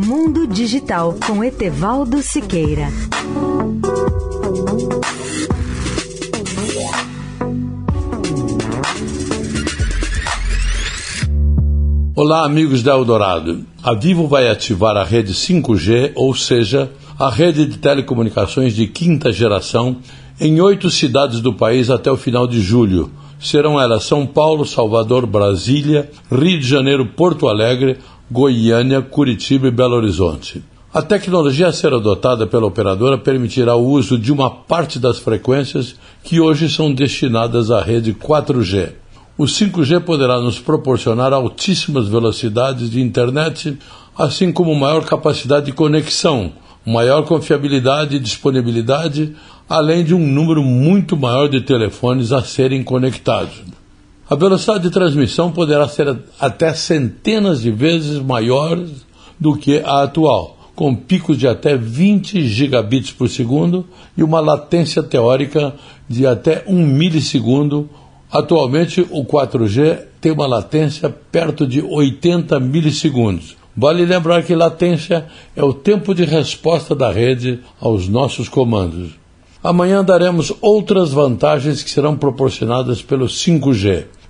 Mundo Digital com Etevaldo Siqueira. Olá, amigos da Eldorado. A Vivo vai ativar a rede 5G, ou seja, a rede de telecomunicações de quinta geração, em oito cidades do país até o final de julho. Serão elas São Paulo, Salvador, Brasília, Rio de Janeiro, Porto Alegre, Goiânia, Curitiba e Belo Horizonte. A tecnologia a ser adotada pela operadora permitirá o uso de uma parte das frequências que hoje são destinadas à rede 4G. O 5G poderá nos proporcionar altíssimas velocidades de internet, assim como maior capacidade de conexão, maior confiabilidade e disponibilidade, além de um número muito maior de telefones a serem conectados. A velocidade de transmissão poderá ser até centenas de vezes maior do que a atual, com picos de até 20 gigabits por segundo e uma latência teórica de até 1 milissegundo. Atualmente, o 4G tem uma latência perto de 80 milissegundos. Vale lembrar que latência é o tempo de resposta da rede aos nossos comandos. Amanhã daremos outras vantagens que serão proporcionadas pelo 5G.